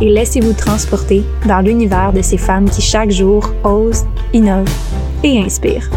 et laissez-vous transporter dans l'univers de ces femmes qui chaque jour osent, innovent et inspirent.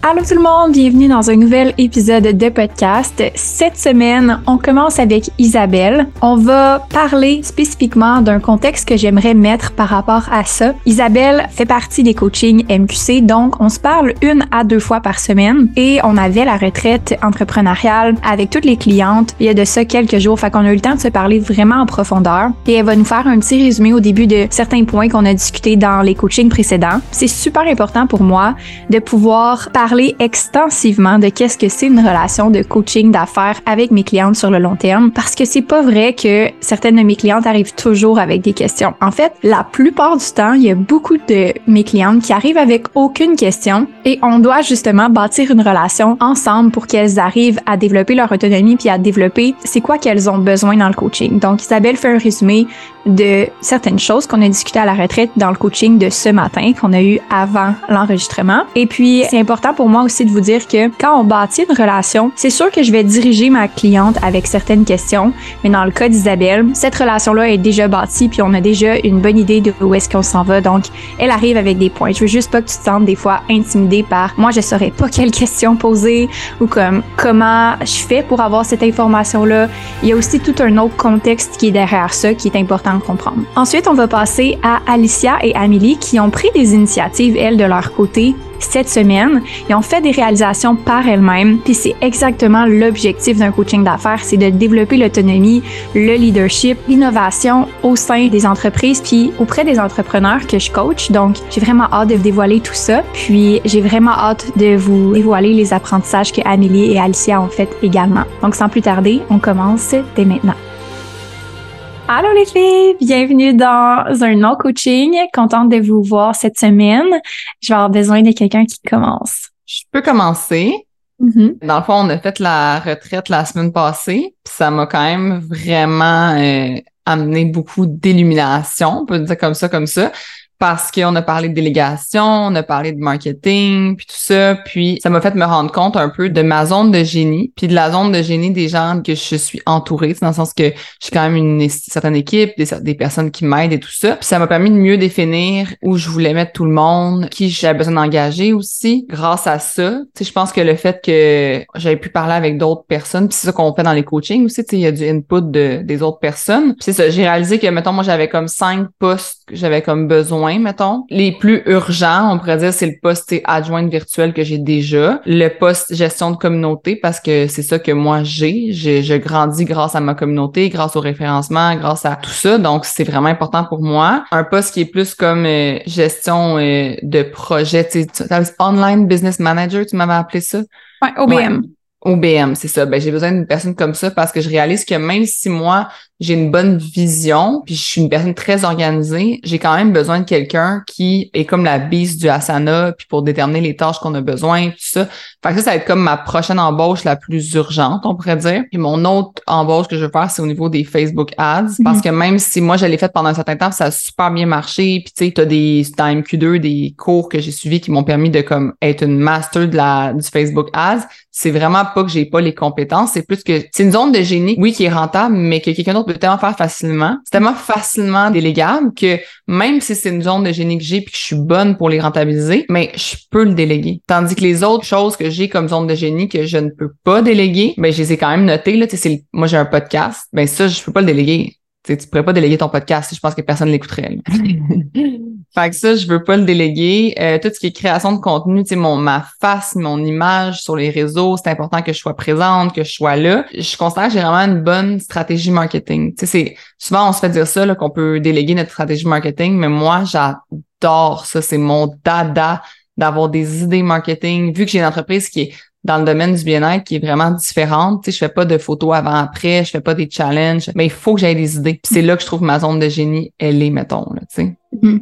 Allô tout le monde, bienvenue dans un nouvel épisode de podcast. Cette semaine, on commence avec Isabelle. On va parler spécifiquement d'un contexte que j'aimerais mettre par rapport à ça. Isabelle fait partie des coachings MQC, donc on se parle une à deux fois par semaine et on avait la retraite entrepreneuriale avec toutes les clientes il y a de ça quelques jours, fait qu'on a eu le temps de se parler vraiment en profondeur et elle va nous faire un petit résumé au début de certains points qu'on a discutés dans les coachings précédents. C'est super important pour moi de pouvoir parler extensivement de qu'est-ce que c'est une relation de coaching d'affaires avec mes clientes sur le long terme parce que c'est pas vrai que certaines de mes clientes arrivent toujours avec des questions. En fait, la plupart du temps, il y a beaucoup de mes clientes qui arrivent avec aucune question et on doit justement bâtir une relation ensemble pour qu'elles arrivent à développer leur autonomie puis à développer c'est quoi qu'elles ont besoin dans le coaching. Donc Isabelle fait un résumé de certaines choses qu'on a discuté à la retraite dans le coaching de ce matin qu'on a eu avant l'enregistrement. Et puis c'est important pour moi aussi de vous dire que quand on bâtit une relation, c'est sûr que je vais diriger ma cliente avec certaines questions, mais dans le cas d'Isabelle, cette relation-là est déjà bâtie, puis on a déjà une bonne idée de où est-ce qu'on s'en va. Donc, elle arrive avec des points. Je veux juste pas que tu te sentes des fois intimidée par moi, je saurais pas quelle question poser ou comme comment je fais pour avoir cette information-là. Il y a aussi tout un autre contexte qui est derrière ça qui est important de comprendre. Ensuite, on va passer à Alicia et Amélie qui ont pris des initiatives, elles, de leur côté, cette semaine. Ils ont fait des réalisations par elles-mêmes. Puis c'est exactement l'objectif d'un coaching d'affaires, c'est de développer l'autonomie, le leadership, l'innovation au sein des entreprises, puis auprès des entrepreneurs que je coach. Donc, j'ai vraiment hâte de vous dévoiler tout ça. Puis j'ai vraiment hâte de vous dévoiler les apprentissages que Amélie et Alicia ont fait également. Donc, sans plus tarder, on commence dès maintenant. Allô les filles, bienvenue dans un no coaching. Contente de vous voir cette semaine. Je vais avoir besoin de quelqu'un qui commence. Je peux commencer. Mm-hmm. Dans le fond, on a fait la retraite la semaine passée, puis ça m'a quand même vraiment euh, amené beaucoup d'illumination, on peut dire comme ça, comme ça parce qu'on a parlé de délégation, on a parlé de marketing, puis tout ça, puis ça m'a fait me rendre compte un peu de ma zone de génie, puis de la zone de génie des gens que je suis entourée, dans le sens que j'ai quand même une certaine équipe, des, personnes qui m'aident et tout ça. Puis ça m'a permis de mieux définir où je voulais mettre tout le monde, qui j'avais besoin d'engager aussi. Grâce à ça, tu sais, je pense que le fait que j'avais pu parler avec d'autres personnes, puis c'est ça qu'on fait dans les coachings aussi, tu sais, il y a du input de, des autres personnes. C'est ça, j'ai réalisé que, mettons, moi, j'avais comme cinq postes que j'avais comme besoin mettons. Les plus urgents, on pourrait dire, c'est le poste adjointe virtuelle que j'ai déjà. Le poste gestion de communauté, parce que c'est ça que moi j'ai. Je grandis grâce à ma communauté, grâce au référencement, grâce à tout ça. Donc, c'est vraiment important pour moi. Un poste qui est plus comme euh, gestion euh, de projet, tu sais, online business manager, tu m'avais appelé ça? Ouais, OBM. OBM, c'est ça. Ben, j'ai besoin d'une personne comme ça parce que je réalise que même si moi, j'ai une bonne vision, puis je suis une personne très organisée, j'ai quand même besoin de quelqu'un qui est comme la bise du asana, puis pour déterminer les tâches qu'on a besoin, tout ça. Fait que ça, ça va être comme ma prochaine embauche la plus urgente, on pourrait dire. Et mon autre embauche que je veux faire, c'est au niveau des Facebook Ads, mhm. parce que même si moi, je l'ai fait pendant un certain temps, ça a super bien marché, puis tu sais, t'as des, dans MQ2, des cours que j'ai suivis qui m'ont permis de comme être une master de la, du Facebook Ads, c'est vraiment pas que j'ai pas les compétences, c'est plus que c'est une zone de génie, oui, qui est rentable, mais que quelqu'un d'autre peut tellement faire facilement. C'est tellement facilement délégable que même si c'est une zone de génie que j'ai puis que je suis bonne pour les rentabiliser, mais je peux le déléguer. Tandis que les autres choses que j'ai comme zone de génie que je ne peux pas déléguer, ben je les ai quand même notées là, c'est moi j'ai un podcast, ben ça je peux pas le déléguer tu tu pourrais pas déléguer ton podcast, je pense que personne l'écouterait. fait que ça, je veux pas le déléguer. Euh, tout ce qui est création de contenu, tu sais, mon ma face, mon image sur les réseaux, c'est important que je sois présente, que je sois là. Je considère que j'ai vraiment une bonne stratégie marketing. Tu sais, c'est souvent on se fait dire ça qu'on peut déléguer notre stratégie marketing, mais moi j'adore ça, c'est mon dada d'avoir des idées marketing. Vu que j'ai une entreprise qui est dans le domaine du bien-être qui est vraiment différente. Tu sais, je fais pas de photos avant-après, je fais pas des challenges, mais il faut que j'aie des idées. C'est là que je trouve ma zone de génie, elle est, mettons, tu sais. Mm-hmm.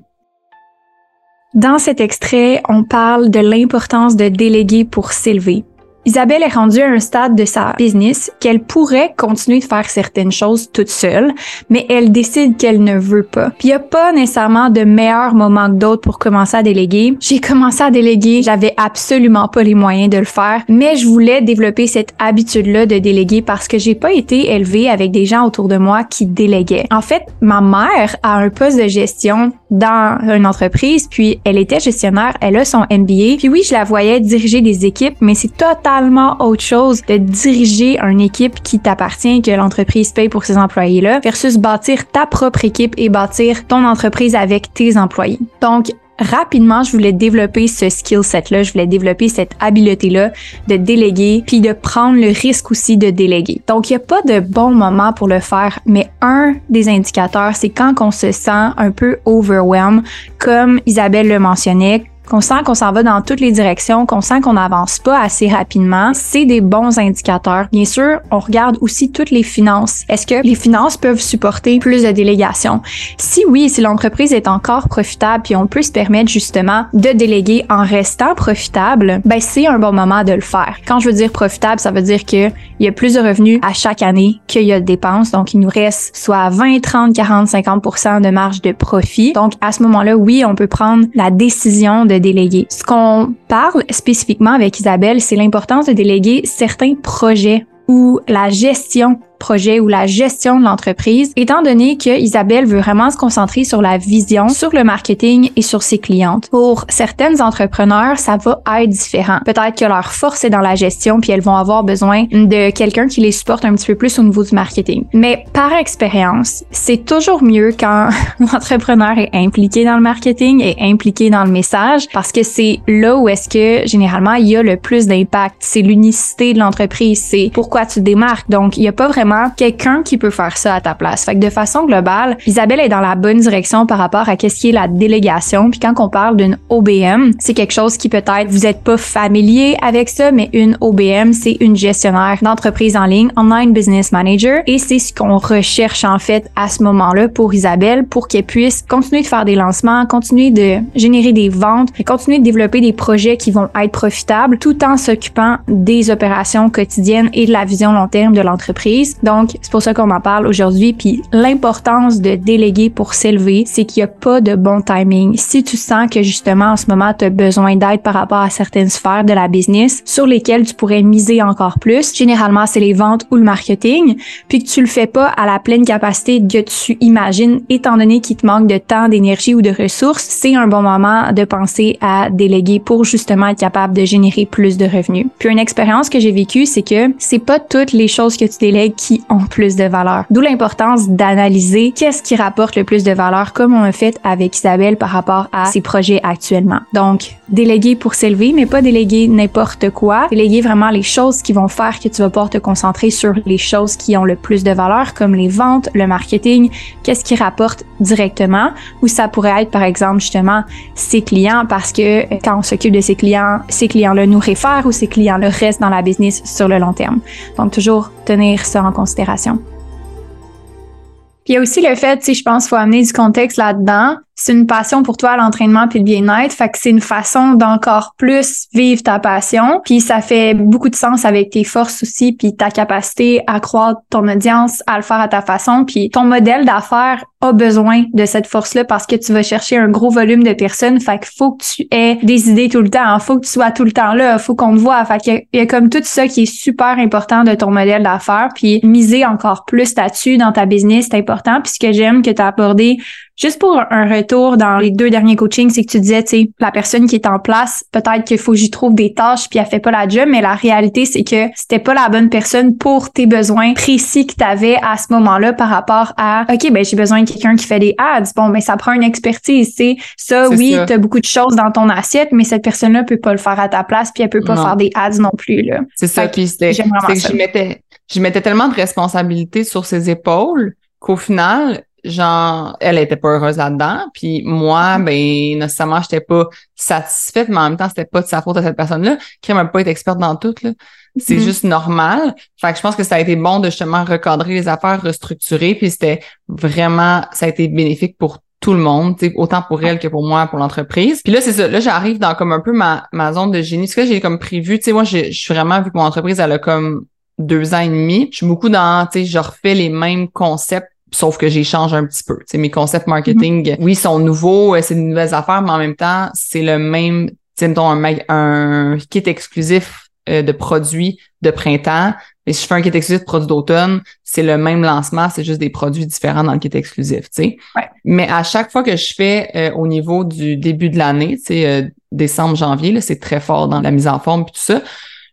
Dans cet extrait, on parle de l'importance de déléguer pour s'élever. Isabelle est rendue à un stade de sa business qu'elle pourrait continuer de faire certaines choses toute seule, mais elle décide qu'elle ne veut pas. Puis il n'y a pas nécessairement de meilleur moment que d'autres pour commencer à déléguer. J'ai commencé à déléguer, j'avais absolument pas les moyens de le faire, mais je voulais développer cette habitude-là de déléguer parce que j'ai pas été élevée avec des gens autour de moi qui déléguaient. En fait, ma mère a un poste de gestion dans une entreprise, puis elle était gestionnaire, elle a son MBA. Puis oui, je la voyais diriger des équipes, mais c'est totalement autre chose de diriger une équipe qui t'appartient, que l'entreprise paye pour ses employés-là, versus bâtir ta propre équipe et bâtir ton entreprise avec tes employés. Donc, rapidement, je voulais développer ce skill set-là, je voulais développer cette habileté-là de déléguer, puis de prendre le risque aussi de déléguer. Donc, il n'y a pas de bon moment pour le faire, mais un des indicateurs, c'est quand on se sent un peu overwhelmed, comme Isabelle le mentionnait, qu'on sent qu'on s'en va dans toutes les directions, qu'on sent qu'on n'avance pas assez rapidement, c'est des bons indicateurs. Bien sûr, on regarde aussi toutes les finances. Est-ce que les finances peuvent supporter plus de délégations? Si oui, si l'entreprise est encore profitable puis on peut se permettre justement de déléguer en restant profitable, ben c'est un bon moment de le faire. Quand je veux dire profitable, ça veut dire qu'il y a plus de revenus à chaque année qu'il y a de dépenses. Donc, il nous reste soit 20, 30, 40, 50% de marge de profit. Donc, à ce moment-là, oui, on peut prendre la décision de déléguer. Ce qu'on parle spécifiquement avec Isabelle, c'est l'importance de déléguer certains projets ou la gestion projet ou la gestion de l'entreprise, étant donné que Isabelle veut vraiment se concentrer sur la vision, sur le marketing et sur ses clientes. Pour certaines entrepreneurs, ça va être différent. Peut-être que leur force est dans la gestion puis elles vont avoir besoin de quelqu'un qui les supporte un petit peu plus au niveau du marketing. Mais par expérience, c'est toujours mieux quand l'entrepreneur est impliqué dans le marketing et impliqué dans le message parce que c'est là où est-ce que généralement il y a le plus d'impact. C'est l'unicité de l'entreprise, c'est pourquoi tu démarques. Donc il n'y a pas vraiment quelqu'un qui peut faire ça à ta place. Fait que de façon globale, Isabelle est dans la bonne direction par rapport à qu'est-ce qui est la délégation. Puis quand on parle d'une OBM, c'est quelque chose qui peut-être vous êtes pas familier avec ça, mais une OBM, c'est une gestionnaire d'entreprise en ligne, online business manager, et c'est ce qu'on recherche en fait à ce moment-là pour Isabelle, pour qu'elle puisse continuer de faire des lancements, continuer de générer des ventes, continuer de développer des projets qui vont être profitables, tout en s'occupant des opérations quotidiennes et de la vision long terme de l'entreprise. Donc, c'est pour ça qu'on en parle aujourd'hui. Puis l'importance de déléguer pour s'élever, c'est qu'il n'y a pas de bon timing. Si tu sens que justement en ce moment, tu as besoin d'aide par rapport à certaines sphères de la business sur lesquelles tu pourrais miser encore plus, généralement c'est les ventes ou le marketing, puis que tu le fais pas à la pleine capacité que tu imagines, étant donné qu'il te manque de temps, d'énergie ou de ressources, c'est un bon moment de penser à déléguer pour justement être capable de générer plus de revenus. Puis une expérience que j'ai vécue, c'est que c'est pas toutes les choses que tu délègues ont plus de valeur. D'où l'importance d'analyser qu'est-ce qui rapporte le plus de valeur, comme on a fait avec Isabelle par rapport à ses projets actuellement. Donc, déléguer pour s'élever, mais pas déléguer n'importe quoi. Déléguer vraiment les choses qui vont faire que tu vas pouvoir te concentrer sur les choses qui ont le plus de valeur, comme les ventes, le marketing, qu'est-ce qui rapporte directement, ou ça pourrait être par exemple justement ses clients, parce que euh, quand on s'occupe de ses clients, ces clients-là nous réfèrent ou ces clients-là restent dans la business sur le long terme. Donc toujours tenir ça en considération. Il y a aussi le fait, sais, je pense qu'il faut amener du contexte là-dedans c'est une passion pour toi l'entraînement puis le bien-être, fait que c'est une façon d'encore plus vivre ta passion, puis ça fait beaucoup de sens avec tes forces aussi puis ta capacité à croire ton audience, à le faire à ta façon, puis ton modèle d'affaires a besoin de cette force-là parce que tu vas chercher un gros volume de personnes, fait qu'il faut que tu aies des idées tout le temps, il faut que tu sois tout le temps là, faut qu'on te voit, fait qu'il y, a comme tout ça qui est super important de ton modèle d'affaires, puis miser encore plus là-dessus dans ta business, c'est important, puis ce que j'aime que tu as abordé juste pour un retour dans les deux derniers coachings, c'est que tu disais, tu sais, la personne qui est en place, peut-être qu'il faut que j'y trouve des tâches puis elle fait pas la job, mais la réalité, c'est que c'était pas la bonne personne pour tes besoins précis que tu avais à ce moment-là par rapport à, OK, ben, j'ai besoin de quelqu'un qui fait des ads. Bon, mais ça prend une expertise, tu Ça, oui, tu as beaucoup de choses dans ton assiette, mais cette personne-là peut pas le faire à ta place puis elle peut pas faire des ads non plus, là. C'est ça. Puis c'était, que je mettais, je mettais tellement de responsabilités sur ses épaules qu'au final, genre, elle était pas heureuse là-dedans. Puis moi, mm-hmm. ben, nécessairement, j'étais pas satisfaite, mais en même temps, c'était pas de sa faute à cette personne-là. Qui m'a pas été experte dans tout, là. C'est mm-hmm. juste normal. Fait que je pense que ça a été bon de justement recadrer les affaires, restructurer. Puis c'était vraiment, ça a été bénéfique pour tout le monde, autant pour elle que pour moi, pour l'entreprise. Puis là, c'est ça. Là, j'arrive dans comme un peu ma, ma zone de génie. Ce que j'ai comme prévu, tu sais, moi, je suis vraiment, vu que mon entreprise, elle a comme deux ans et demi, je suis beaucoup dans, tu sais, je refais les mêmes concepts sauf que j'échange un petit peu. sais, mes concepts marketing, mm-hmm. oui, sont nouveaux, euh, c'est de nouvelles affaires, mais en même temps, c'est le même, sais, un, un kit exclusif euh, de produits de printemps. Et si je fais un kit exclusif de produits d'automne, c'est le même lancement, c'est juste des produits différents dans le kit exclusif, tu sais. Mais à chaque fois que je fais euh, au niveau du début de l'année, sais, décembre, janvier, c'est très fort dans la mise en forme et tout ça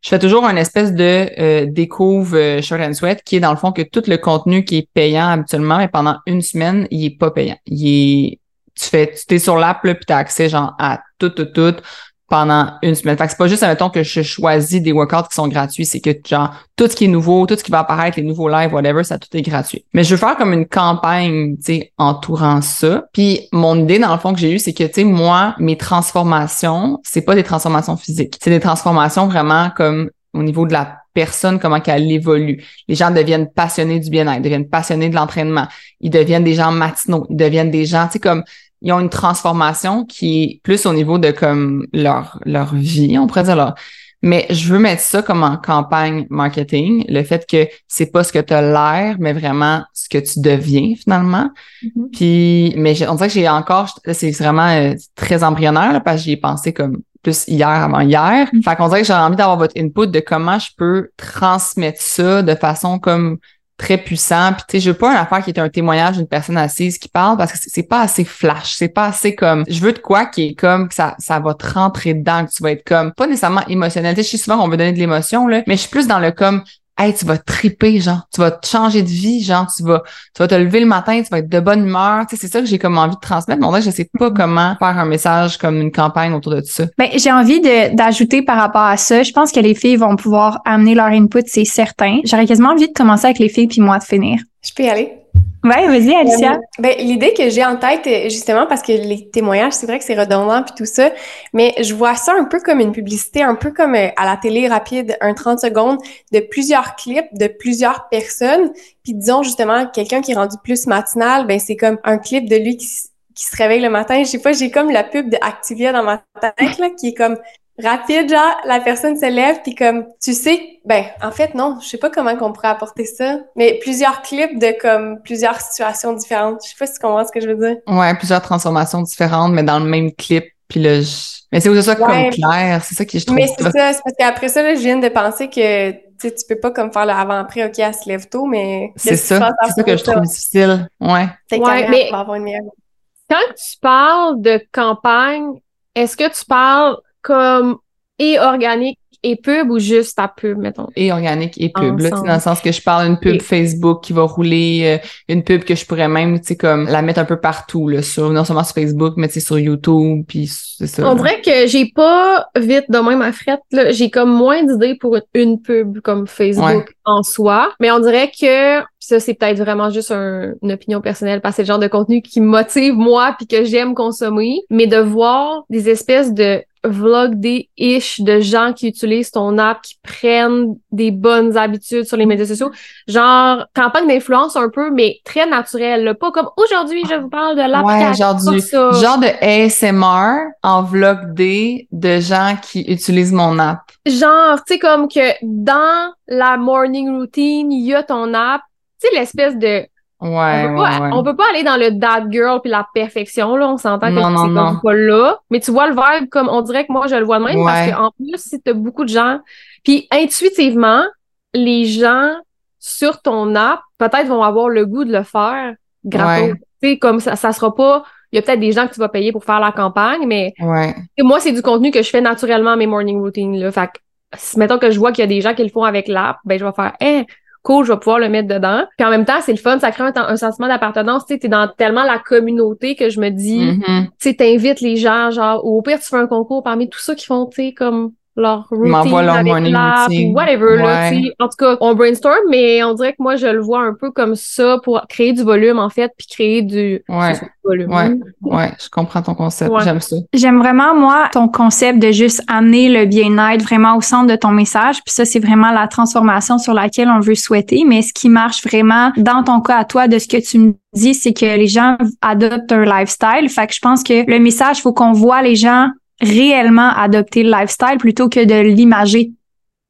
je fais toujours une espèce de euh, découvre euh, and Sweat qui est dans le fond que tout le contenu qui est payant habituellement, mais pendant une semaine, il est pas payant. Il est, tu fais, tu es sur l'app, puis tu as accès genre à tout, tout, tout pendant une semaine. Fait que c'est pas juste, admettons, que je choisis des workouts qui sont gratuits, c'est que, genre, tout ce qui est nouveau, tout ce qui va apparaître, les nouveaux lives, whatever, ça tout est gratuit. Mais je veux faire comme une campagne, tu sais, entourant ça. Puis mon idée, dans le fond, que j'ai eu, c'est que, tu sais, moi, mes transformations, c'est pas des transformations physiques. C'est des transformations vraiment comme au niveau de la personne, comment qu'elle évolue. Les gens deviennent passionnés du bien-être, deviennent passionnés de l'entraînement. Ils deviennent des gens matinaux. Ils deviennent des gens, tu sais, comme ils ont une transformation qui est plus au niveau de comme leur leur vie, on pourrait dire là. Mais je veux mettre ça comme en campagne marketing, le fait que c'est pas ce que tu as l'air, mais vraiment ce que tu deviens finalement. Mm-hmm. Puis, mais on dirait que j'ai encore, c'est vraiment euh, très embryonnaire parce que j'y ai pensé comme plus hier avant hier. Mm-hmm. Fait qu'on dirait que j'ai envie d'avoir votre input de comment je peux transmettre ça de façon comme très puissant. Puis tu sais, je veux pas une affaire qui est un témoignage d'une personne assise qui parle parce que c'est pas assez flash, c'est pas assez comme je veux de quoi qui est comme que ça ça va te rentrer dedans, que tu vas être comme pas nécessairement émotionnel. Tu sais, je sais souvent qu'on veut donner de l'émotion là, mais je suis plus dans le comme hey, tu vas triper, genre, tu vas te changer de vie, genre, tu vas, tu vas te lever le matin, tu vas être de bonne humeur. Tu sais, c'est ça que j'ai comme envie de transmettre. Mais en vrai, je sais pas comment faire un message comme une campagne autour de tout ça. Ben, j'ai envie d'ajouter par rapport à ça. Je pense que les filles vont pouvoir amener leur input, c'est certain. J'aurais quasiment envie de commencer avec les filles puis moi de finir. Je peux y aller? Ouais, vas-y, Alicia. Euh, ben, l'idée que j'ai en tête, euh, justement, parce que les témoignages, c'est vrai que c'est redondant puis tout ça, mais je vois ça un peu comme une publicité, un peu comme euh, à la télé rapide, un 30 secondes de plusieurs clips de plusieurs personnes. Puis disons justement, quelqu'un qui est rendu plus matinal, ben c'est comme un clip de lui qui, qui se réveille le matin. Je sais pas, j'ai comme la pub de Activia dans ma tête, là, qui est comme rapide, genre, la personne se lève, puis comme, tu sais, ben, en fait, non, je sais pas comment qu'on pourrait apporter ça, mais plusieurs clips de comme plusieurs situations différentes. Je sais pas si tu comprends ce que je veux dire. Ouais, plusieurs transformations différentes, mais dans le même clip, puis là, je... mais c'est où ça comme clair, c'est ça qui je trouve. Mais c'est ça, c'est parce qu'après ça, là, je viens de penser que tu tu peux pas comme faire le avant-après, OK, elle se lève tôt, mais. C'est ça, c'est ça que je trouve difficile. Ouais. Ouais, mais avoir une meilleure... Quand tu parles de campagne, est-ce que tu parles comme et organique et pub ou juste ta pub, mettons? Et organique et pub, là, dans le sens que je parle d'une pub Facebook qui va rouler, euh, une pub que je pourrais même, tu sais, comme la mettre un peu partout, là, sur, non seulement sur Facebook, mais tu sais, sur YouTube, puis c'est ça. On dirait que j'ai pas vite de même à frette, là. J'ai comme moins d'idées pour une pub comme Facebook en soi, mais on dirait que ça, c'est peut-être vraiment juste une opinion personnelle parce que c'est le genre de contenu qui motive moi puis que j'aime consommer, mais de voir des espèces de vlog des ish de gens qui utilisent ton app, qui prennent des bonnes habitudes sur les médias sociaux. Genre, campagne d'influence un peu, mais très naturelle. Pas comme aujourd'hui, je vous parle de l'application. Ouais, genre, genre de ASMR en vlog D de gens qui utilisent mon app. Genre, tu sais, comme que dans la morning routine, il y a ton app. Tu sais, l'espèce de Ouais, on peut, pas, on peut pas aller dans le dad girl puis la perfection, là. On s'entend que c'est pas là. Mais tu vois le vibe comme on dirait que moi, je le vois de même parce qu'en plus, si t'as beaucoup de gens. Puis intuitivement, les gens sur ton app, peut-être vont avoir le goût de le faire gratos. Tu sais, comme ça, ça sera pas il y a peut-être des gens que tu vas payer pour faire la campagne, mais ouais. moi, c'est du contenu que je fais naturellement mes morning routines. Là. Fait que, mettons que je vois qu'il y a des gens qui le font avec l'app, ben je vais faire hey, cool, je vais pouvoir le mettre dedans. Puis en même temps, c'est le fun, ça crée un, sentiment d'appartenance. Tu sais, t'es dans tellement la communauté que je me dis, mm-hmm. tu sais, t'invites les gens, genre, ou au pire, tu fais un concours parmi tous ceux qui font, tu sais, comme leur routine leur morning ou whatever là, en tout cas on brainstorm mais on dirait que moi je le vois un peu comme ça pour créer du volume en fait puis créer du, volume. Ouais. Ouais je comprends ton concept j'aime ça. J'aime vraiment moi ton concept de juste amener le bien-être vraiment au centre de ton message puis ça c'est vraiment la transformation sur laquelle on veut souhaiter mais ce qui marche vraiment dans ton cas à toi de ce que tu me dis c'est que les gens adoptent un lifestyle. Fait que je pense que le message faut qu'on voit les gens réellement adopter le lifestyle plutôt que de l'imager.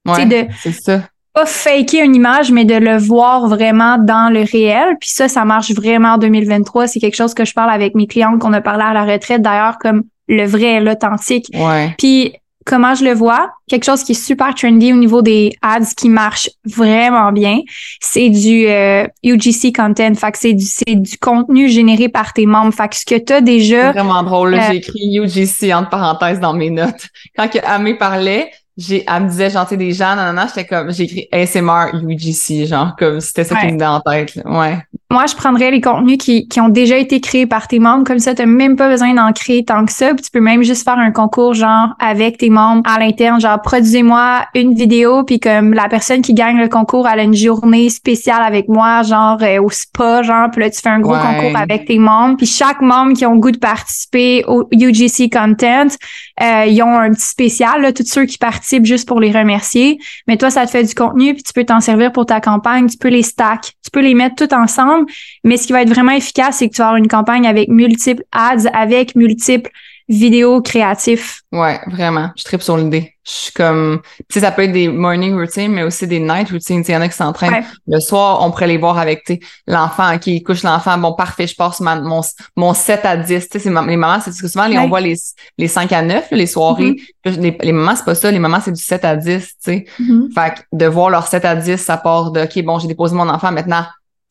Ouais, de c'est ça. Pas faker une image, mais de le voir vraiment dans le réel. Puis ça, ça marche vraiment en 2023. C'est quelque chose que je parle avec mes clientes qu'on a parlé à la retraite, d'ailleurs, comme le vrai, l'authentique. Ouais. Puis comment je le vois, quelque chose qui est super trendy au niveau des ads qui marche vraiment bien, c'est du euh, UGC content. Fait que c'est du, c'est du contenu généré par tes membres. Fait que ce que tu as déjà. C'est vraiment drôle. Euh, j'ai écrit UGC entre parenthèses dans mes notes. Quand que Amé parlait, j'ai, elle me disait, genre, des gens, non, non, non, j'étais comme, j'ai écrit ASMR UGC, genre, comme c'était ça qui me venait en tête, Ouais. Moi, je prendrais les contenus qui, qui ont déjà été créés par tes membres. Comme ça, tu même pas besoin d'en créer tant que ça. Puis tu peux même juste faire un concours, genre, avec tes membres à l'interne. Genre, produisez-moi une vidéo, puis comme la personne qui gagne le concours, elle a une journée spéciale avec moi, genre, euh, au spa, genre. Puis là, tu fais un gros concours avec tes membres. Puis chaque membre qui ont le goût de participer au UGC Content, euh, ils ont un petit spécial, là, tous ceux qui participent juste pour les remercier. Mais toi, ça te fait du contenu, puis tu peux t'en servir pour ta campagne. Tu peux les stack. Tu peux les mettre tout ensemble mais ce qui va être vraiment efficace, c'est que tu vas avoir une campagne avec multiples ads, avec multiples vidéos créatifs. Ouais, vraiment. Je tripe sur l'idée. Je suis comme, tu sais, ça peut être des morning routines, mais aussi des night routines. Il y en a qui s'entraînent. Le soir, on pourrait les voir avec, tu l'enfant qui couche l'enfant. Bon, parfait, je passe mon, mon 7 à 10. Tu sais, les mamans, c'est que souvent, on voit les, les 5 à 9, les soirées. Mm-hmm. les, les, mamans, c'est pas ça. Les mamans, c'est du 7 à 10, tu sais. Mm-hmm. Fait que de voir leur 7 à 10, ça part de, OK, bon, j'ai déposé mon enfant, maintenant,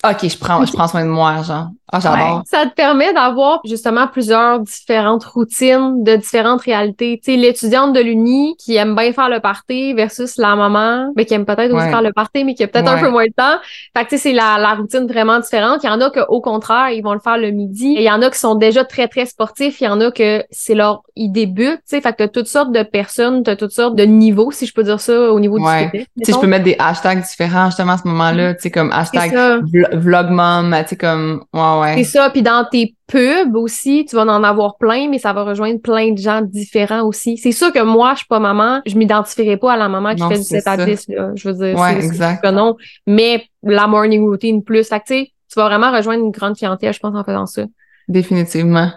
OK, je prends, je prends soin de moi, genre. Ah, j'adore. Ça te permet d'avoir justement plusieurs différentes routines de différentes réalités. Tu sais, l'étudiante de l'uni qui aime bien faire le party versus la maman, mais qui aime peut-être aussi faire le party, mais qui a peut-être un peu moins de temps. Fait que tu sais, c'est la, la routine vraiment différente. Il y en a que au contraire, ils vont le faire le midi. Et il y en a qui sont déjà très, très sportifs. Il y en a que c'est leur, ils débutent, tu sais. Fait que t'as toutes sortes de personnes, t'as toutes sortes de niveaux, si je peux dire ça, au niveau du Tu sais, je peux mettre des hashtags différents justement à ce moment-là, tu sais, comme hashtag vlogmom, tu sais, comme, ouais, c'est ça. Puis dans tes pubs aussi, tu vas en avoir plein, mais ça va rejoindre plein de gens différents aussi. C'est sûr que moi, je suis pas maman, je m'identifierai pas à la maman qui fait du 7 à 10, Je veux dire, ouais, c'est non. Mais la morning routine plus. Fait que, tu sais, tu vas vraiment rejoindre une grande clientèle, je pense, en faisant ça. Définitivement.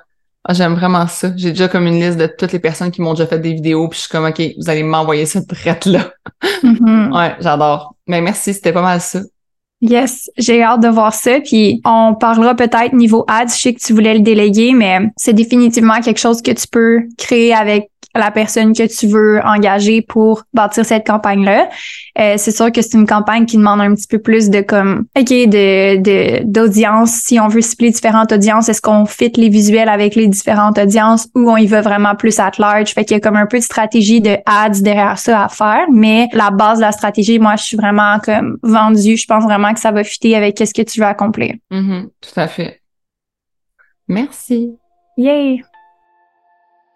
Ah, j'aime vraiment ça. J'ai déjà comme une liste de toutes les personnes qui m'ont déjà fait des vidéos, puis je suis comme, OK, vous allez m'envoyer cette traite-là. Mm-hmm. ouais, j'adore. Mais merci, c'était pas mal ça. Yes, j'ai hâte de voir ça. Puis on parlera peut-être niveau ads. Je sais que tu voulais le déléguer, mais c'est définitivement quelque chose que tu peux créer avec la personne que tu veux engager pour bâtir cette campagne-là. Euh, c'est sûr que c'est une campagne qui demande un petit peu plus de comme, OK, de, d'audience. Si on veut cibler différentes audiences, est-ce qu'on fit les visuels avec les différentes audiences ou on y va vraiment plus at large? Fait qu'il y a comme un peu de stratégie de ads derrière ça à faire. Mais la base de la stratégie, moi, je suis vraiment comme vendue. Je pense vraiment que ça va fitter avec ce que tu veux accomplir. Mm-hmm. tout à fait. Merci. Yay!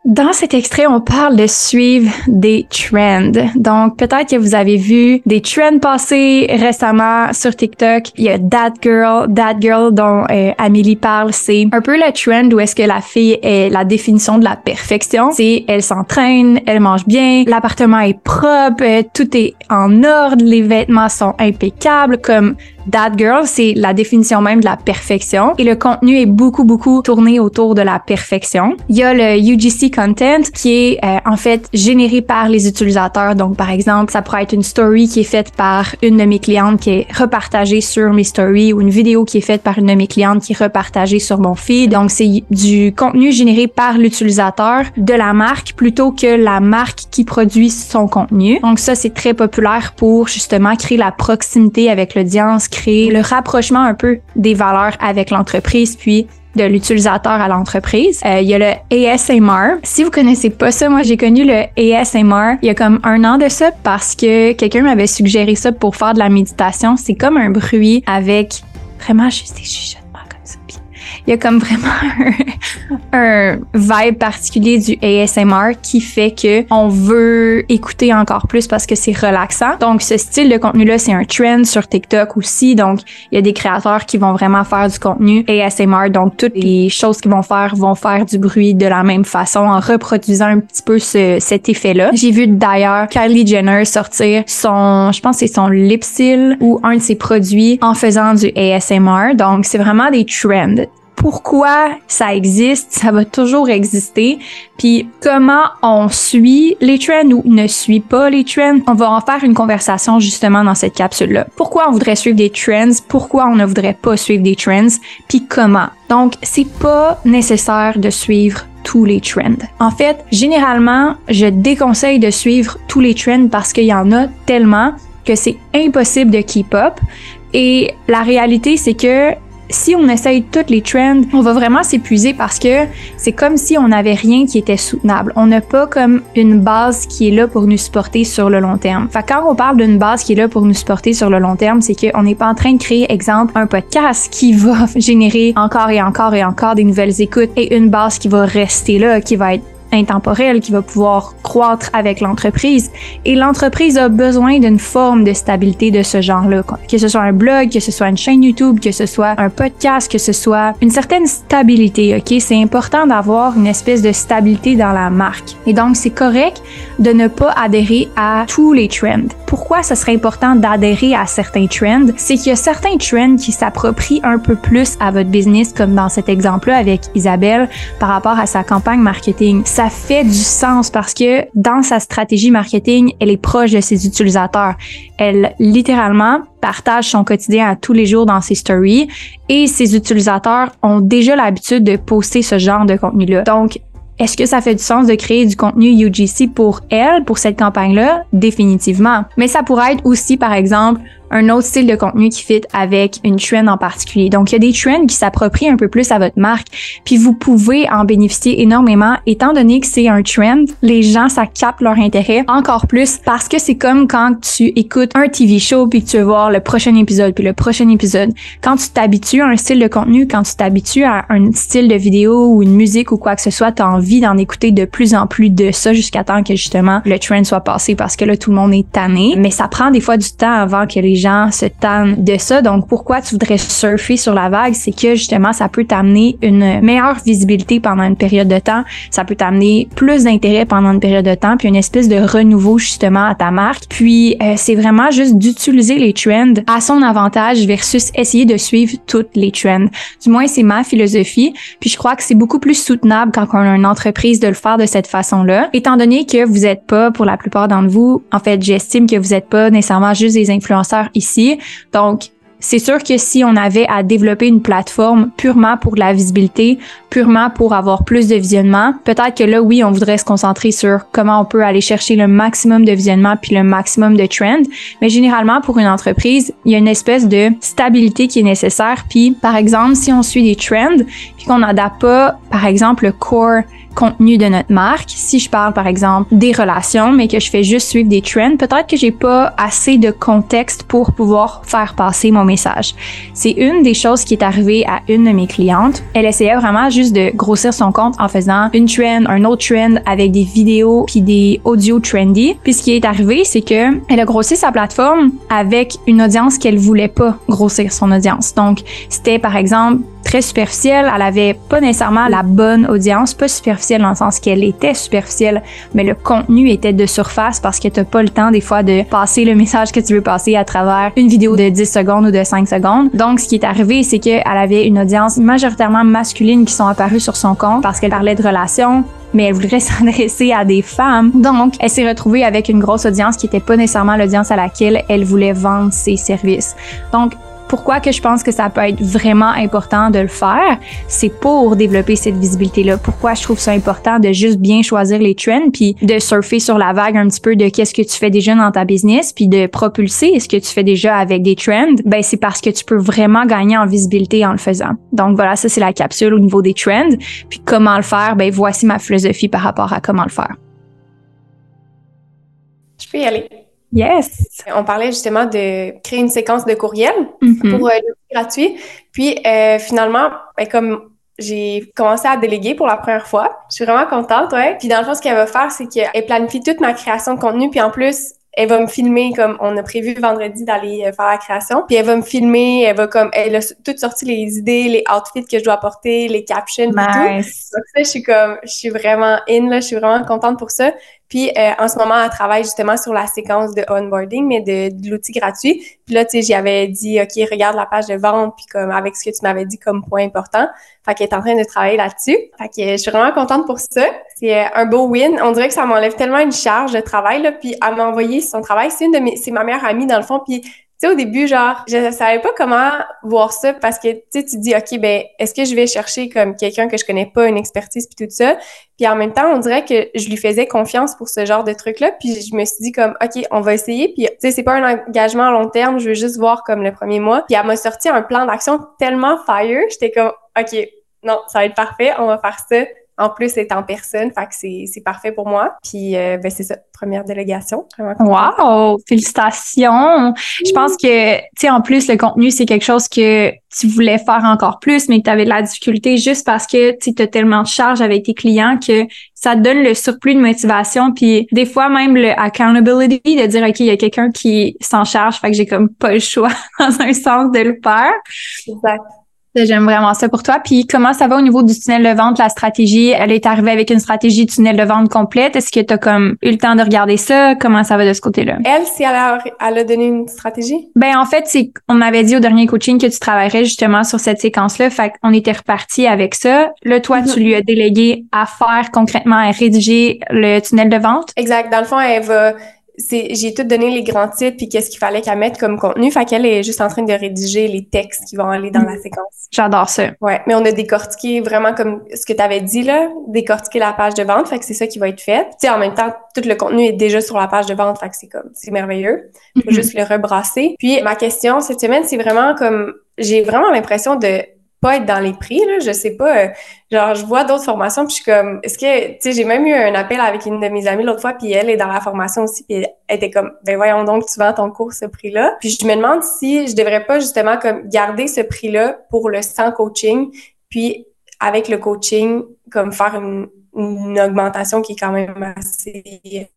Dans cet extrait, on parle de suivre des trends. Donc, peut-être que vous avez vu des trends passer récemment sur TikTok. Il y a That Girl, That Girl dont euh, Amélie parle. C'est un peu le trend où est-ce que la fille est la définition de la perfection. C'est elle s'entraîne, elle mange bien, l'appartement est propre, euh, tout est en ordre, les vêtements sont impeccables, comme That Girl, c'est la définition même de la perfection et le contenu est beaucoup, beaucoup tourné autour de la perfection. Il y a le UGC content qui est euh, en fait généré par les utilisateurs. Donc, par exemple, ça pourrait être une story qui est faite par une de mes clientes qui est repartagée sur mes stories ou une vidéo qui est faite par une de mes clientes qui est repartagée sur mon feed. Donc, c'est du contenu généré par l'utilisateur de la marque plutôt que la marque qui produit son contenu. Donc, ça, c'est très populaire pour justement créer la proximité avec l'audience, créer le rapprochement un peu des valeurs avec l'entreprise, puis de l'utilisateur à l'entreprise. Euh, il y a le ASMR. Si vous connaissez pas ça, moi j'ai connu le ASMR il y a comme un an de ça parce que quelqu'un m'avait suggéré ça pour faire de la méditation. C'est comme un bruit avec vraiment juste des chuchotements. Il y a comme vraiment un, vibe particulier du ASMR qui fait que on veut écouter encore plus parce que c'est relaxant. Donc ce style de contenu là, c'est un trend sur TikTok aussi. Donc il y a des créateurs qui vont vraiment faire du contenu ASMR. Donc toutes les choses qu'ils vont faire vont faire du bruit de la même façon en reproduisant un petit peu ce, cet effet-là. J'ai vu d'ailleurs Kylie Jenner sortir son, je pense c'est son Lipsil ou un de ses produits en faisant du ASMR. Donc c'est vraiment des trends pourquoi ça existe, ça va toujours exister, puis comment on suit les trends ou ne suit pas les trends. On va en faire une conversation justement dans cette capsule-là. Pourquoi on voudrait suivre des trends, pourquoi on ne voudrait pas suivre des trends, puis comment? Donc, c'est pas nécessaire de suivre tous les trends. En fait, généralement, je déconseille de suivre tous les trends parce qu'il y en a tellement que c'est impossible de keep up. Et la réalité, c'est que si on essaye toutes les trends, on va vraiment s'épuiser parce que c'est comme si on n'avait rien qui était soutenable. On n'a pas comme une base qui est là pour nous supporter sur le long terme. Fait quand on parle d'une base qui est là pour nous supporter sur le long terme, c'est qu'on n'est pas en train de créer, exemple, un podcast qui va générer encore et encore et encore des nouvelles écoutes et une base qui va rester là, qui va être intemporel qui va pouvoir croître avec l'entreprise. Et l'entreprise a besoin d'une forme de stabilité de ce genre-là. Que ce soit un blog, que ce soit une chaîne YouTube, que ce soit un podcast, que ce soit une certaine stabilité, ok? C'est important d'avoir une espèce de stabilité dans la marque. Et donc, c'est correct de ne pas adhérer à tous les trends. Pourquoi ce serait important d'adhérer à certains trends? C'est qu'il y a certains trends qui s'approprient un peu plus à votre business, comme dans cet exemple-là avec Isabelle par rapport à sa campagne marketing ça fait du sens parce que dans sa stratégie marketing, elle est proche de ses utilisateurs. Elle littéralement partage son quotidien à tous les jours dans ses stories et ses utilisateurs ont déjà l'habitude de poster ce genre de contenu-là. Donc, est-ce que ça fait du sens de créer du contenu UGC pour elle, pour cette campagne-là? Définitivement. Mais ça pourrait être aussi, par exemple, un autre style de contenu qui fit avec une trend en particulier. Donc, il y a des trends qui s'approprient un peu plus à votre marque, puis vous pouvez en bénéficier énormément étant donné que c'est un trend. Les gens, ça capte leur intérêt encore plus parce que c'est comme quand tu écoutes un TV show puis que tu veux voir le prochain épisode puis le prochain épisode. Quand tu t'habitues à un style de contenu, quand tu t'habitues à un style de vidéo ou une musique ou quoi que ce soit, tu as envie d'en écouter de plus en plus de ça jusqu'à temps que justement le trend soit passé parce que là, tout le monde est tanné. Mais ça prend des fois du temps avant que les gens se tannent de ça. Donc, pourquoi tu voudrais surfer sur la vague? C'est que justement, ça peut t'amener une meilleure visibilité pendant une période de temps. Ça peut t'amener plus d'intérêt pendant une période de temps, puis une espèce de renouveau justement à ta marque. Puis, euh, c'est vraiment juste d'utiliser les trends à son avantage versus essayer de suivre toutes les trends. Du moins, c'est ma philosophie. Puis, je crois que c'est beaucoup plus soutenable quand on a une entreprise de le faire de cette façon-là. Étant donné que vous n'êtes pas, pour la plupart d'entre vous, en fait, j'estime que vous n'êtes pas nécessairement juste des influenceurs ici. Donc, c'est sûr que si on avait à développer une plateforme purement pour la visibilité, purement pour avoir plus de visionnement, peut-être que là, oui, on voudrait se concentrer sur comment on peut aller chercher le maximum de visionnement puis le maximum de trend. Mais généralement, pour une entreprise, il y a une espèce de stabilité qui est nécessaire. Puis, par exemple, si on suit des trends puis qu'on n'adapte pas, par exemple, le core contenu de notre marque. Si je parle par exemple des relations, mais que je fais juste suivre des trends, peut-être que j'ai pas assez de contexte pour pouvoir faire passer mon message. C'est une des choses qui est arrivée à une de mes clientes. Elle essayait vraiment juste de grossir son compte en faisant une trend, un autre trend avec des vidéos puis des audios trendy. Puis ce qui est arrivé, c'est que elle a grossi sa plateforme avec une audience qu'elle voulait pas grossir son audience. Donc, c'était par exemple très superficielle. Elle avait pas nécessairement la bonne audience, pas superficielle dans le sens qu'elle était superficielle, mais le contenu était de surface parce que t'as pas le temps des fois de passer le message que tu veux passer à travers une vidéo de 10 secondes ou de 5 secondes. Donc, ce qui est arrivé, c'est qu'elle avait une audience majoritairement masculine qui sont apparues sur son compte parce qu'elle parlait de relations, mais elle voudrait s'adresser à des femmes. Donc, elle s'est retrouvée avec une grosse audience qui était pas nécessairement l'audience à laquelle elle voulait vendre ses services. Donc, pourquoi je pense que ça peut être vraiment important de le faire, c'est pour développer cette visibilité-là. Pourquoi je trouve ça important de juste bien choisir les trends, puis de surfer sur la vague un petit peu de qu'est-ce que tu fais déjà dans ta business, puis de propulser ce que tu fais déjà avec des trends, ben c'est parce que tu peux vraiment gagner en visibilité en le faisant. Donc voilà, ça c'est la capsule au niveau des trends. Puis comment le faire, ben voici ma philosophie par rapport à comment le faire. Je peux y aller. Yes. On parlait justement de créer une séquence de courriel mm-hmm. pour euh, gratuit. Puis euh, finalement, ben, comme j'ai commencé à déléguer pour la première fois, je suis vraiment contente, ouais. Puis dans le fond, ce qu'elle va faire, c'est qu'elle planifie toute ma création de contenu, puis en plus, elle va me filmer comme on a prévu vendredi d'aller euh, faire la création. Puis elle va me filmer, elle va comme elle a toutes sorti les idées, les outfits que je dois apporter, les captions nice. tout. Donc ça, je suis comme je suis vraiment in là, je suis vraiment contente pour ça. Puis euh, en ce moment, elle travaille justement sur la séquence de onboarding, mais de, l'outil gratuit. Puis là, tu sais, j'y avais dit, OK, regarde la page de vente, puis comme avec ce que tu m'avais dit comme point important. Fait qu'elle est en train de travailler là-dessus. Fait que je suis vraiment contente pour ça. C'est euh, un beau win. On dirait que ça m'enlève tellement une charge de travail. Puis elle m'a envoyé son travail. C'est une de mes, c'est ma meilleure amie, dans le fond. Puis tu sais, au début, genre, je savais pas comment voir ça parce que, tu sais, tu dis, OK, ben, est-ce que je vais chercher comme quelqu'un que je connais pas, une expertise puis tout ça? Puis en même temps, on dirait que je lui faisais confiance pour ce genre de truc-là. Puis je me suis dit comme, OK, on va essayer. Puis, tu sais, c'est pas un engagement à long terme. Je veux juste voir comme le premier mois. Puis elle m'a sorti un plan d'action tellement fire. J'étais comme, OK, non, ça va être parfait. On va faire ça en plus, c'est en personne, fait que c'est parfait pour moi. Puis, euh, ben, c'est ça, première délégation. Wow! Félicitations! Je pense que, tu sais, en plus, le contenu, c'est quelque chose que tu voulais faire encore plus, mais que tu avais de la difficulté juste parce que tu as tellement de charges avec tes clients que ça te donne le surplus de motivation. Puis, des fois, même le accountability de dire, OK, il y a quelqu'un qui s'en charge, fait que j'ai comme pas le choix dans un sens de le faire. Exact. J'aime vraiment ça pour toi. Puis comment ça va au niveau du tunnel de vente, la stratégie? Elle est arrivée avec une stratégie tunnel de vente complète. Est-ce que tu as comme eu le temps de regarder ça? Comment ça va de ce côté-là? Elle, si elle a, elle a donné une stratégie? Ben en fait, c'est on m'avait dit au dernier coaching que tu travaillerais justement sur cette séquence-là. Fait qu'on était reparti avec ça. Là, toi, tu mhm. lui as délégué à faire concrètement, à rédiger le tunnel de vente? Exact. Dans le fond, elle va j'ai tout donné les grands titres puis qu'est-ce qu'il fallait qu'elle mette comme contenu. Fait qu'elle est juste en train de rédiger les textes qui vont aller dans la mm. séquence. J'adore ça. Ouais, mais on a décortiqué vraiment comme ce que tu avais dit là, décortiquer la page de vente, fait que c'est ça qui va être fait. Tu sais en même temps, tout le contenu est déjà sur la page de vente, fait que c'est comme c'est merveilleux. Faut mm-hmm. juste le rebrasser. Puis ma question cette semaine, c'est vraiment comme j'ai vraiment l'impression de pas être dans les prix, là. Je sais pas. Euh, genre, je vois d'autres formations, puis je suis comme, est-ce que, tu sais, j'ai même eu un appel avec une de mes amies l'autre fois, puis elle est dans la formation aussi, puis elle était comme, ben voyons donc, tu vends ton cours ce prix-là. Puis je me demande si je devrais pas justement comme garder ce prix-là pour le sans coaching, puis avec le coaching, comme faire une, une augmentation qui est quand même assez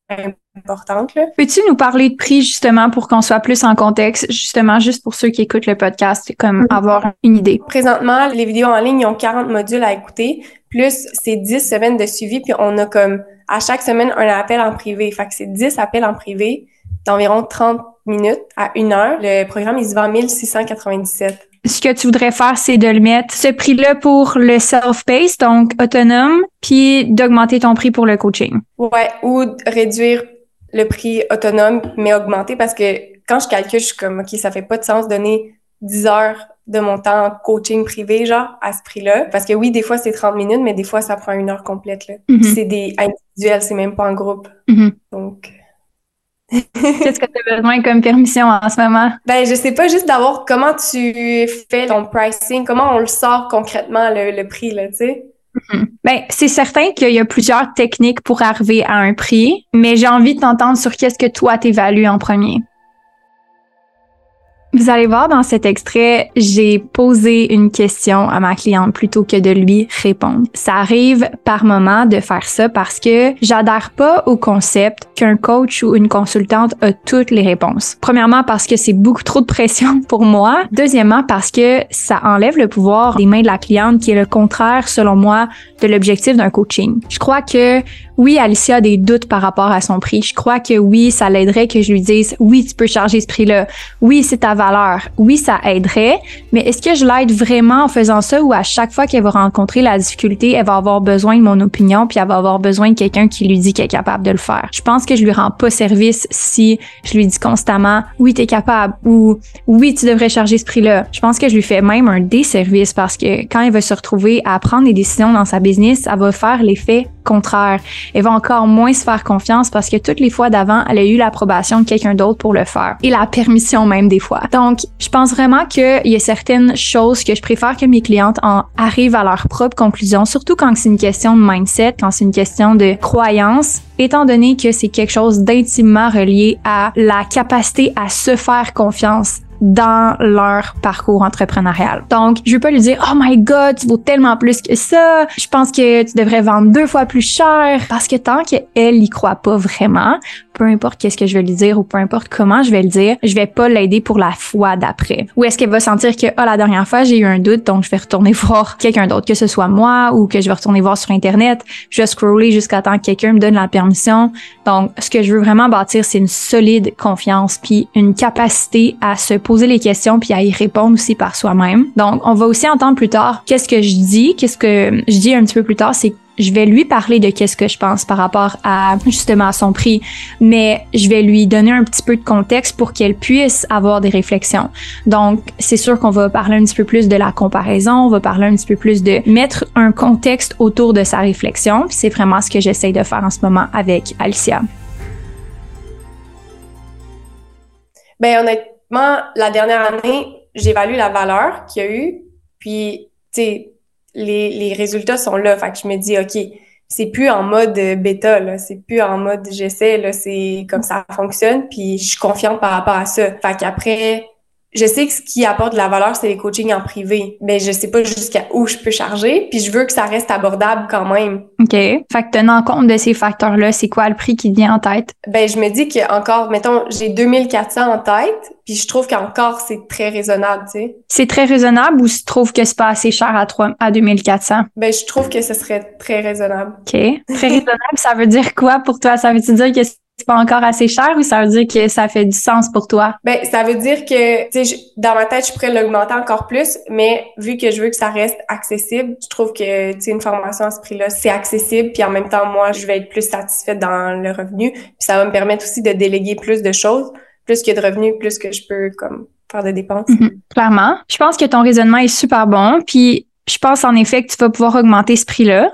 importante. Peux-tu nous parler de prix justement pour qu'on soit plus en contexte, justement juste pour ceux qui écoutent le podcast, comme mm-hmm. avoir une idée? Présentement, les vidéos en ligne, ils ont 40 modules à écouter, plus c'est 10 semaines de suivi, puis on a comme à chaque semaine un appel en privé. Fait que c'est 10 appels en privé d'environ 30 minutes à une heure. Le programme, il se vend 1697 ce que tu voudrais faire, c'est de le mettre ce prix-là pour le self-paced, donc autonome, puis d'augmenter ton prix pour le coaching. Ouais, ou réduire le prix autonome, mais augmenter parce que quand je calcule, je suis comme, OK, ça fait pas de sens de donner 10 heures de mon temps en coaching privé, genre, à ce prix-là. Parce que oui, des fois, c'est 30 minutes, mais des fois, ça prend une heure complète, là. Mm-hmm. C'est des individuels, c'est même pas en groupe. Mm-hmm. Donc... Qu'est-ce que tu as besoin comme permission en ce moment? Ben, je sais pas, juste d'avoir comment tu fais ton pricing, comment on le sort concrètement, le, prix, là, tu sais. Mm-hmm. Ben, c'est certain qu'il y a plusieurs techniques pour arriver à un prix, mais j'ai envie de t'entendre sur qu'est-ce que toi t'évalues en premier. Vous allez voir dans cet extrait, j'ai posé une question à ma cliente plutôt que de lui répondre. Ça arrive par moment de faire ça parce que j'adhère pas au concept qu'un coach ou une consultante a toutes les réponses. Premièrement parce que c'est beaucoup trop de pression pour moi. Deuxièmement parce que ça enlève le pouvoir des mains de la cliente qui est le contraire selon moi de l'objectif d'un coaching. Je crois que oui, Alicia a des doutes par rapport à son prix. Je crois que oui, ça l'aiderait que je lui dise, oui, tu peux charger ce prix-là. Oui, c'est ta valeur. Oui, ça aiderait. Mais est-ce que je l'aide vraiment en faisant ça ou à chaque fois qu'elle va rencontrer la difficulté, elle va avoir besoin de mon opinion puis elle va avoir besoin de quelqu'un qui lui dit qu'elle est capable de le faire? Je pense que je lui rends pas service si je lui dis constamment, oui, tu es capable ou oui, tu devrais charger ce prix-là. Je pense que je lui fais même un déservice parce que quand elle va se retrouver à prendre des décisions dans sa business, elle va faire l'effet contraire. Elle va encore moins se faire confiance parce que toutes les fois d'avant, elle a eu l'approbation de quelqu'un d'autre pour le faire et la permission même des fois. Donc, je pense vraiment qu'il y a certaines choses que je préfère que mes clientes en arrivent à leur propre conclusion, surtout quand c'est une question de mindset, quand c'est une question de croyance, étant donné que c'est quelque chose d'intimement relié à la capacité à se faire confiance dans leur parcours entrepreneurial. Donc, je veux pas lui dire "Oh my god, tu vaux tellement plus que ça. Je pense que tu devrais vendre deux fois plus cher" parce que tant qu'elle y croit pas vraiment, peu importe qu'est-ce que je vais lui dire ou peu importe comment je vais le dire, je vais pas l'aider pour la fois d'après. Ou est-ce qu'elle va sentir que, oh, la dernière fois, j'ai eu un doute, donc je vais retourner voir quelqu'un d'autre, que ce soit moi ou que je vais retourner voir sur Internet. Je vais scroller jusqu'à temps que quelqu'un me donne la permission. Donc, ce que je veux vraiment bâtir, c'est une solide confiance puis une capacité à se poser les questions puis à y répondre aussi par soi-même. Donc, on va aussi entendre plus tard qu'est-ce que je dis, qu'est-ce que je dis un petit peu plus tard, c'est je vais lui parler de qu'est-ce que je pense par rapport à justement son prix, mais je vais lui donner un petit peu de contexte pour qu'elle puisse avoir des réflexions. Donc, c'est sûr qu'on va parler un petit peu plus de la comparaison, on va parler un petit peu plus de mettre un contexte autour de sa réflexion. C'est vraiment ce que j'essaie de faire en ce moment avec Alicia. Ben honnêtement, la dernière année, j'évalue la valeur qu'il y a eu, puis tu sais les, les résultats sont là. Fait que je me dis, OK, c'est plus en mode bêta, là. C'est plus en mode j'essaie, là. C'est comme ça fonctionne. Puis je suis confiante par rapport à ça. Fait qu'après, je sais que ce qui apporte de la valeur, c'est les coachings en privé. Mais je sais pas jusqu'à où je peux charger. Puis je veux que ça reste abordable quand même. OK. Fait que tenant compte de ces facteurs-là, c'est quoi le prix qui te vient en tête? Ben, je me dis que encore, mettons, j'ai 2400 en tête. Puis je trouve qu'encore, c'est très raisonnable, tu sais. C'est très raisonnable ou tu trouves que c'est pas assez cher à, 3, à 2400? Ben, je trouve que ce serait très raisonnable. OK. Très raisonnable, ça veut dire quoi pour toi? Ça veut-tu dire que pas encore assez cher ou ça veut dire que ça fait du sens pour toi? Ben, ça veut dire que, tu sais, dans ma tête, je pourrais l'augmenter encore plus, mais vu que je veux que ça reste accessible, je trouve que, tu sais, une formation à ce prix-là, c'est accessible, puis en même temps, moi, je vais être plus satisfaite dans le revenu, puis ça va me permettre aussi de déléguer plus de choses plus que de revenus, plus que je peux comme faire des dépenses. Mhm. clairement. Je pense que ton raisonnement est super bon. Puis je pense en effet que tu vas pouvoir augmenter ce prix-là.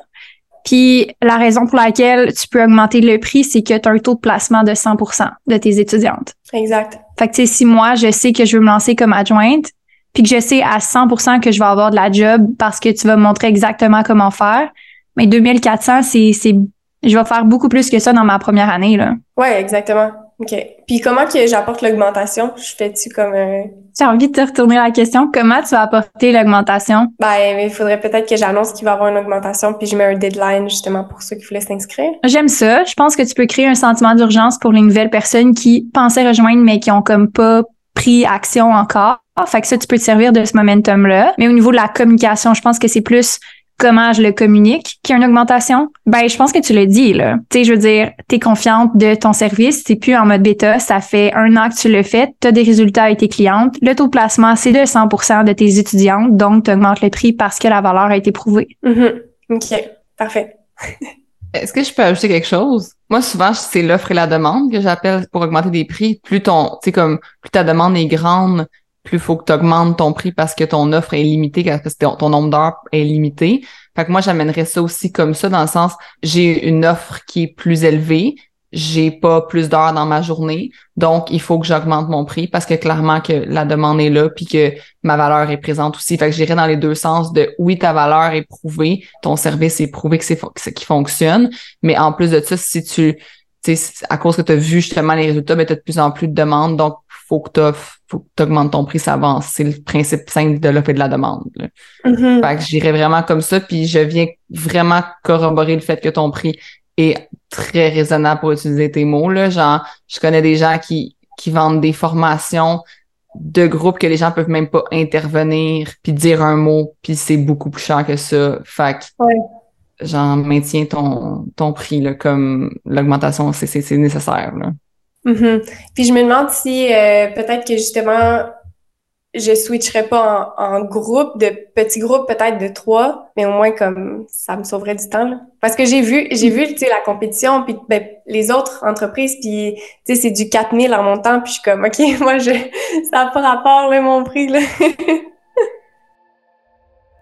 Puis la raison pour laquelle tu peux augmenter le prix, c'est que tu as un taux de placement de 100% de tes étudiantes. Exact. Fait que tu sais, si moi, je sais que je veux me lancer comme adjointe, puis que je sais à 100% que je vais avoir de la job parce que tu vas me montrer exactement comment faire, mais 2400, c'est, c'est, je vais faire beaucoup plus que ça dans ma première année, là. Ouais, exactement. OK. Puis comment que j'apporte l'augmentation? Je fais-tu comme un... J'ai envie de te retourner la question. Comment tu vas apporter l'augmentation? Ben, il faudrait peut-être que j'annonce qu'il va y avoir une augmentation puis je mets un deadline justement pour ceux qui voulaient s'inscrire. J'aime ça. Je pense que tu peux créer un sentiment d'urgence pour les nouvelles personnes qui pensaient rejoindre mais qui ont comme pas pris action encore. Fait que ça, tu peux te servir de ce momentum-là. Mais au niveau de la communication, je pense que c'est plus comment je le communique, qu'il y a une augmentation? Ben, je pense que tu le dis, là. Tu sais, je veux dire, t'es confiante de ton service, t'es plus en mode bêta, ça fait un an que tu le fais, t'as des résultats avec tes clientes. Le taux de placement, c'est de 100% de tes étudiantes, donc tu augmentes le prix parce que la valeur a été prouvée. Mm-hmm. OK, parfait. Est-ce que je peux ajouter quelque chose? Moi, souvent, c'est l'offre et la demande que j'appelle pour augmenter des prix. Plus ton, tu sais, comme, plus ta demande est grande, plus faut que tu augmentes ton prix parce que ton offre est limitée, parce que ton, nombre d'heures est limité. Fait que moi, j'amènerais ça aussi comme ça, dans le sens, j'ai une offre qui est plus élevée, j'ai pas plus d'heures dans ma journée, donc il faut que j'augmente mon prix parce que clairement que la demande est là puis que ma valeur est présente aussi. Fait que j'irai dans les deux sens de oui, ta valeur est prouvée, ton service est prouvé que c'est qui fonctionne, mais en plus de ça, si tu à cause que tu as vu justement les résultats, ben, tu as de plus en plus de demandes, donc faut que tu augmentes ton prix, ça avance. C'est le principe simple de l'offre et de la demande. Mm-hmm. Fait que j'irais vraiment comme ça, puis je viens vraiment corroborer le fait que ton prix est très raisonnable pour utiliser tes mots. Là. Genre, je connais des gens qui, qui vendent des formations de groupes que les gens peuvent même pas intervenir puis dire un mot, puis c'est beaucoup plus cher que ça. Fait que genre maintiens ton, ton prix, là, comme l'augmentation, c'est nécessaire. Là. Mm-hmm. Puis je me demande si euh, peut-être que justement je switcherais pas en, groupe, de petits groupes peut-être de trois, mais au moins comme ça me sauverait du temps. Là. Parce que j'ai vu, j'ai vu, la compétition, puis ben, les autres entreprises, puis c'est du 4000 en montant, puis je suis comme, OK, moi, je, ça n'a pas rapport, là, mon prix, là.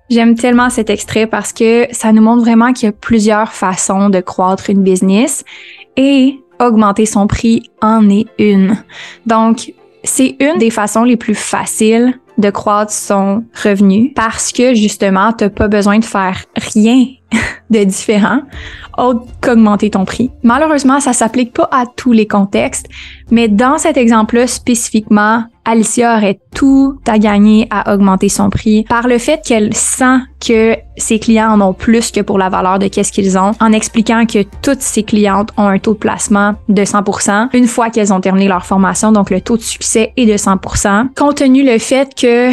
J'aime tellement cet extrait parce que ça nous montre vraiment qu'il y a plusieurs façons de croître une business et augmenter son prix en est une. Donc, c'est une des façons les plus faciles de croître son revenu parce que justement, tu n'as pas besoin de faire rien de différent autre qu'augmenter ton prix. Malheureusement, ça s'applique pas à tous les contextes, mais dans cet exemple-là spécifiquement, Alicia aurait tout à gagner à augmenter son prix par le fait qu'elle sent que ses clients en ont plus que pour la valeur de qu'est-ce qu'ils ont, en expliquant que toutes ses clientes ont un taux de placement de 100% une fois qu'elles ont terminé leur formation, donc le taux de succès est de 100%, compte tenu le fait que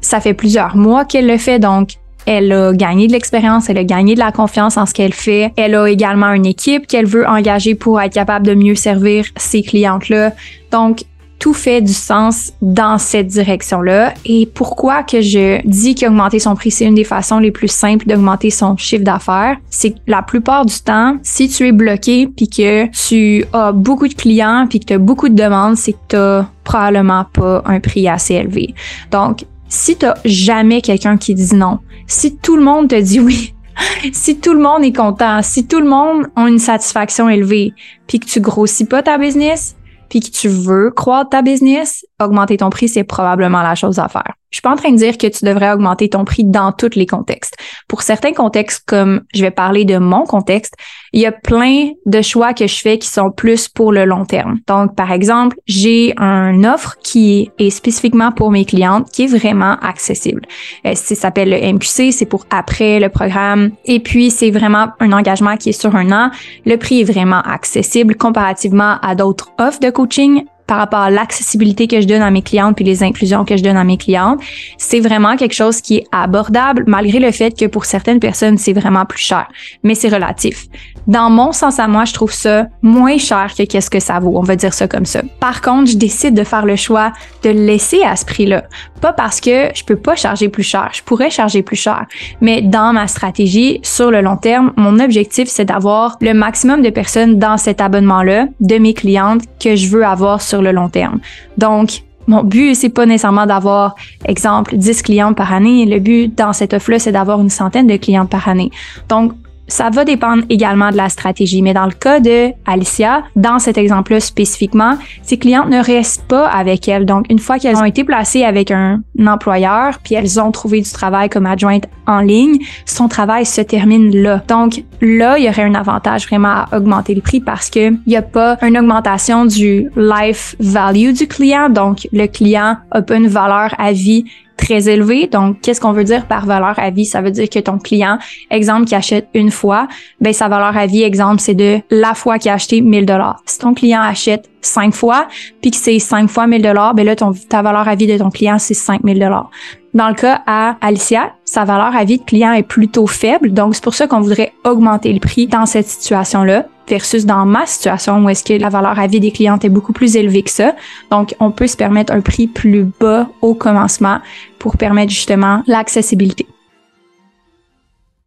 ça fait plusieurs mois qu'elle le fait, donc elle a gagné de l'expérience, elle a gagné de la confiance en ce qu'elle fait. Elle a également une équipe qu'elle veut engager pour être capable de mieux servir ses clientes-là. Donc, tout fait du sens dans cette direction-là. Et pourquoi que je dis qu'augmenter son prix, c'est une des façons les plus simples d'augmenter son chiffre d'affaires, c'est que la plupart du temps, si tu es bloqué puis que tu as beaucoup de clients puis que tu as beaucoup de demandes, c'est que tu probablement pas un prix assez élevé. Donc, si tu jamais quelqu'un qui dit non, si tout le monde te dit oui, si tout le monde est content, si tout le monde a une satisfaction élevée, puis que tu grossis pas ta business, puis que tu veux croître ta business, augmenter ton prix, c'est probablement la chose à faire. Je suis pas en train de dire que tu devrais augmenter ton prix dans tous les contextes. Pour certains contextes, comme je vais parler de mon contexte, il y a plein de choix que je fais qui sont plus pour le long terme. Donc, par exemple, j'ai une offre qui est spécifiquement pour mes clientes, qui est vraiment accessible. Euh, ça s'appelle le MQC, c'est pour après le programme. Et puis, c'est vraiment un engagement qui est sur un an. Le prix est vraiment accessible comparativement à d'autres offres de coaching par rapport à l'accessibilité que je donne à mes clientes puis les inclusions que je donne à mes clientes, c'est vraiment quelque chose qui est abordable malgré le fait que pour certaines personnes, c'est vraiment plus cher. Mais c'est relatif. Dans mon sens à moi, je trouve ça moins cher que qu'est-ce que ça vaut. On va dire ça comme ça. Par contre, je décide de faire le choix de laisser à ce prix-là. Pas parce que je peux pas charger plus cher. Je pourrais charger plus cher. Mais dans ma stratégie, sur le long terme, mon objectif, c'est d'avoir le maximum de personnes dans cet abonnement-là, de mes clientes que je veux avoir sur le long terme. Donc, mon but, c'est pas nécessairement d'avoir, exemple, 10 clients par année. Le but dans cette offre-là, c'est d'avoir une centaine de clients par année. Donc, ça va dépendre également de la stratégie, mais dans le cas de Alicia, dans cet exemple-là spécifiquement, ses clientes ne restent pas avec elle. Donc, une fois qu'elles ont été placées avec un employeur, puis elles ont trouvé du travail comme adjointe en ligne, son travail se termine là. Donc, là, il y aurait un avantage vraiment à augmenter le prix parce que il n'y a pas une augmentation du life value du client. Donc, le client a pas une valeur à vie très élevé. Donc, qu'est-ce qu'on veut dire par valeur à vie? Ça veut dire que ton client, exemple, qui achète une fois, ben sa valeur à vie, exemple, c'est de la fois qu'il a acheté 1000 dollars. Si ton client achète cinq fois, puis que c'est cinq fois 1000 dollars, ben là, ton, ta valeur à vie de ton client, c'est 5000 dollars. Dans le cas à Alicia, sa valeur à vie de client est plutôt faible, donc c'est pour ça qu'on voudrait augmenter le prix dans cette situation-là versus dans ma situation où est-ce que la valeur à vie des clientes est beaucoup plus élevée que ça. Donc, on peut se permettre un prix plus bas au commencement pour permettre justement l'accessibilité.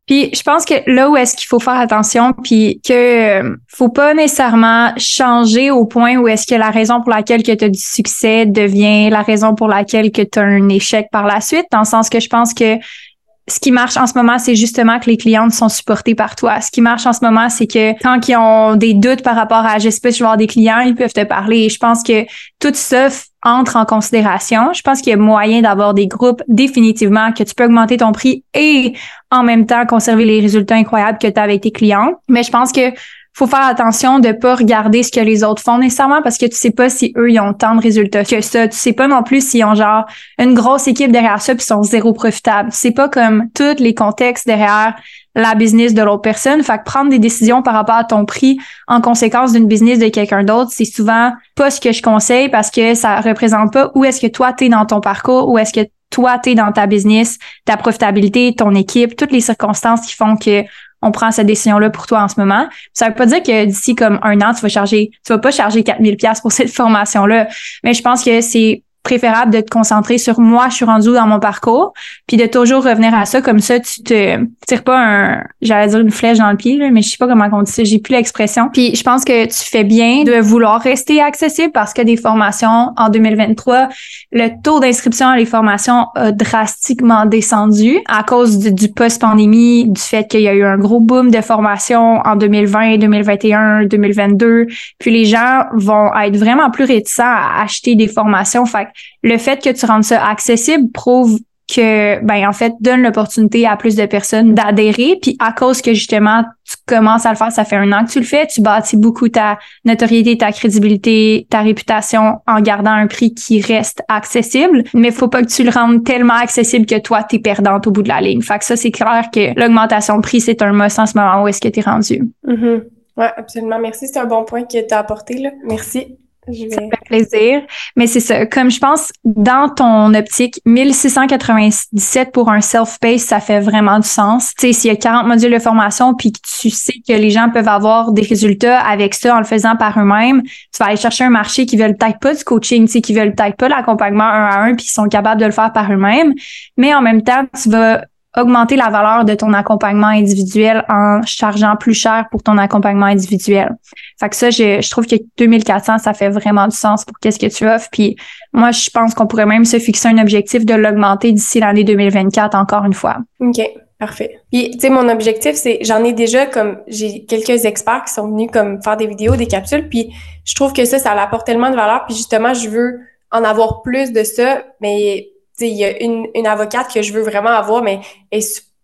Puis je pense que là où est-ce qu'il faut faire attention, puis que euh, faut pas nécessairement changer au point où est-ce que la raison pour laquelle que tu as du succès devient la raison pour laquelle que tu as un échec par la suite, dans le sens que je pense que ce qui marche en ce moment, c'est justement que les clientes sont supportées par toi. Ce qui marche en ce moment, c'est que quand ils ont des doutes par rapport à, je sais pas, je vais avoir des clients, ils peuvent te parler. Je pense que tout ça entre en considération. Je pense qu'il y a moyen d'avoir des groupes définitivement que tu peux augmenter ton prix et en même temps conserver les résultats incroyables que tu as avec tes clients. Mais je pense que faut faire attention de pas regarder ce que les autres font nécessairement parce que tu sais pas si eux ils ont tant de résultats que ça. Tu sais pas non plus s'ils ont genre une grosse équipe derrière ça puis sont zéro profitables. C'est pas comme tous les contextes derrière la business de l'autre personne. Fait que prendre des décisions par rapport à ton prix en conséquence d'une business de quelqu'un d'autre, c'est souvent pas ce que je conseille parce que ça représente pas où est-ce que toi t'es dans ton parcours, où est-ce que toi t'es dans ta business, ta profitabilité, ton équipe, toutes les circonstances qui font que on prend cette décision-là pour toi en ce moment. Ça veut pas dire que d'ici comme un an, tu vas charger, tu vas pas charger 4000 pièces pour cette formation-là. Mais je pense que c'est préférable de te concentrer sur moi, je suis rendu dans mon parcours, puis de toujours revenir à ça. Comme ça, tu te tires pas un, j'allais dire une flèche dans le pied, là, mais je sais pas comment on dit ça, j'ai plus l'expression. Puis je pense que tu fais bien de vouloir rester accessible parce que des formations en 2023, le taux d'inscription à les formations a drastiquement descendu à cause du, post-pandémie, du fait qu'il y a eu un gros boom de formations en 2020, 2021, 2022. Puis les gens vont être vraiment plus réticents à acheter des formations. Fait le fait que tu rendes ça accessible prouve que, ben, en fait, donne l'opportunité à plus de personnes d'adhérer. Puis à cause que justement, tu commences à le faire, ça fait un an que tu le fais, tu bâtis beaucoup ta notoriété, ta crédibilité, ta réputation en gardant un prix qui reste accessible. Mais faut pas que tu le rendes tellement accessible que toi, t'es perdante au bout de la ligne. Fait que ça, c'est clair que l'augmentation de prix, c'est un must en ce moment où est-ce que t'es rendu. Mm-hmm. Ouais, absolument. Merci. C'est un bon point que tu as apporté, là. Merci. Ça fait plaisir. Mais c'est ça. Comme je pense, dans ton optique, 1697 pour un self-paced, ça fait vraiment du sens. Tu sais, s'il y a 40 modules de formation puis que tu sais que les gens peuvent avoir des résultats avec ça en le faisant par eux-mêmes, tu vas aller chercher un marché qui veulent peut-être pas du coaching, tu sais, qui veulent peut-être pas l'accompagnement un à un puis qui sont capables de le faire par eux-mêmes. Mais en même temps, tu vas augmenter la valeur de ton accompagnement individuel en chargeant plus cher pour ton accompagnement individuel. Fait que ça, je, je trouve que 2400, ça fait vraiment du sens pour qu'est-ce que tu offres. Puis moi, je pense qu'on pourrait même se fixer un objectif de l'augmenter d'ici l'année 2024 encore une fois. OK. Parfait. Puis, tu sais, mon objectif, c'est, j'en ai déjà comme, j'ai quelques experts qui sont venus comme faire des vidéos, des capsules, puis je trouve que ça, ça apporte tellement de valeur, puis justement, je veux en avoir plus de ça, mais il y a une, une, avocate que je veux vraiment avoir, mais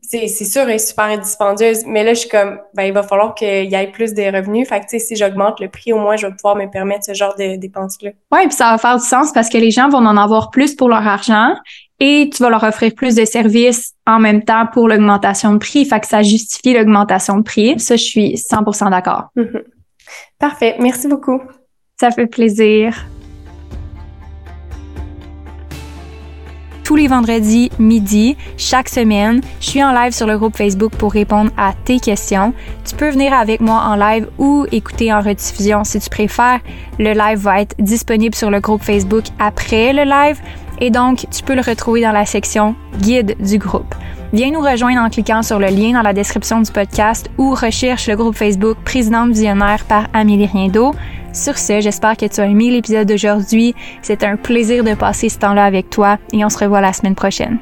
c'est sûr, elle est super dispendieuse. Mais là, je suis comme, ben, il va falloir qu'il y ait plus de revenus. Fait que, si j'augmente le prix, au moins, je vais pouvoir me permettre ce genre de dépenses-là. Oui, puis ça va faire du sens parce que les gens vont en avoir plus pour leur argent et tu vas leur offrir plus de services en même temps pour l'augmentation de prix. Fait que ça justifie l'augmentation de prix. Ça, je suis 100% d'accord. Mm-hmm. Parfait. Merci beaucoup. Ça fait plaisir. Tous les vendredis midi, chaque semaine. Je suis en live sur le groupe Facebook pour répondre à tes questions. Tu peux venir avec moi en live ou écouter en rediffusion si tu préfères. Le live va être disponible sur le groupe Facebook après le live et donc tu peux le retrouver dans la section guide du groupe. Viens nous rejoindre en cliquant sur le lien dans la description du podcast ou recherche le groupe Facebook Présidente Visionnaire par Amélie Riendo. Sur ce, j'espère que tu as aimé l'épisode d'aujourd'hui. C'est un plaisir de passer ce temps-là avec toi et on se revoit la semaine prochaine.